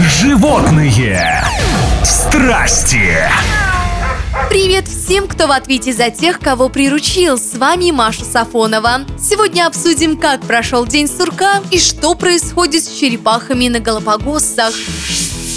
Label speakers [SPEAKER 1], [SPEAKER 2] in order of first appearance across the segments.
[SPEAKER 1] Животные страсти.
[SPEAKER 2] Привет всем, кто в ответе за тех, кого приручил. С вами Маша Сафонова. Сегодня обсудим, как прошел день сурка и что происходит с черепахами на Галапагосах.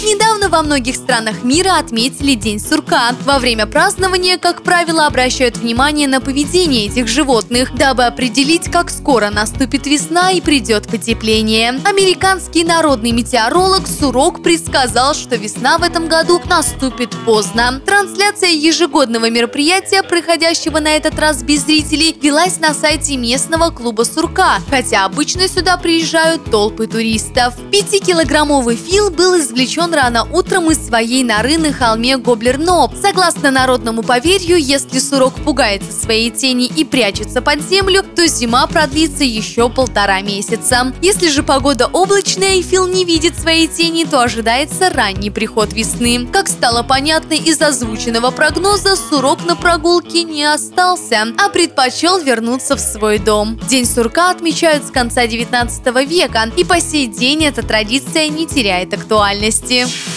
[SPEAKER 2] Недавно во многих странах мира отметили День сурка. Во время празднования, как правило, обращают внимание на поведение этих животных, дабы определить, как скоро наступит весна и придет потепление. Американский народный метеоролог Сурок предсказал, что весна в этом году наступит поздно. Трансляция ежегодного мероприятия, проходящего на этот раз без зрителей, велась на сайте местного клуба сурка, хотя обычно сюда приезжают толпы туристов. Пятикилограммовый фил был извлечен рано утром из своей норы на холме Гоблер-Ноб. Согласно народному поверью, если сурок пугается своей тени и прячется под землю, то зима продлится еще полтора месяца. Если же погода облачная и Фил не видит своей тени, то ожидается ранний приход весны. Как стало понятно из озвученного прогноза, сурок на прогулке не остался, а предпочел вернуться в свой дом. День сурка отмечают с конца 19 века, и по сей день эта традиция не теряет актуальности. you.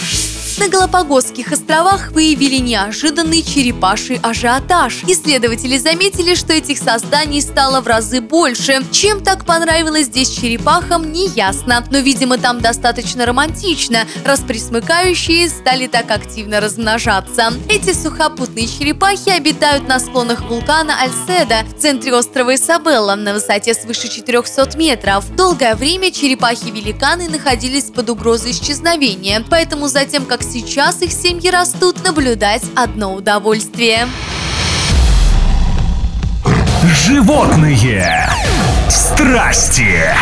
[SPEAKER 2] На Галапагосских островах выявили неожиданный черепаший ажиотаж. Исследователи заметили, что этих созданий стало в разы больше. Чем так понравилось здесь черепахам, не ясно. Но, видимо, там достаточно романтично, раз присмыкающие стали так активно размножаться. Эти сухопутные черепахи обитают на склонах вулкана Альседа в центре острова Исабелла на высоте свыше 400 метров. Долгое время черепахи-великаны находились под угрозой исчезновения, поэтому затем, как сейчас их семьи растут, наблюдать одно удовольствие.
[SPEAKER 1] Животные страсти.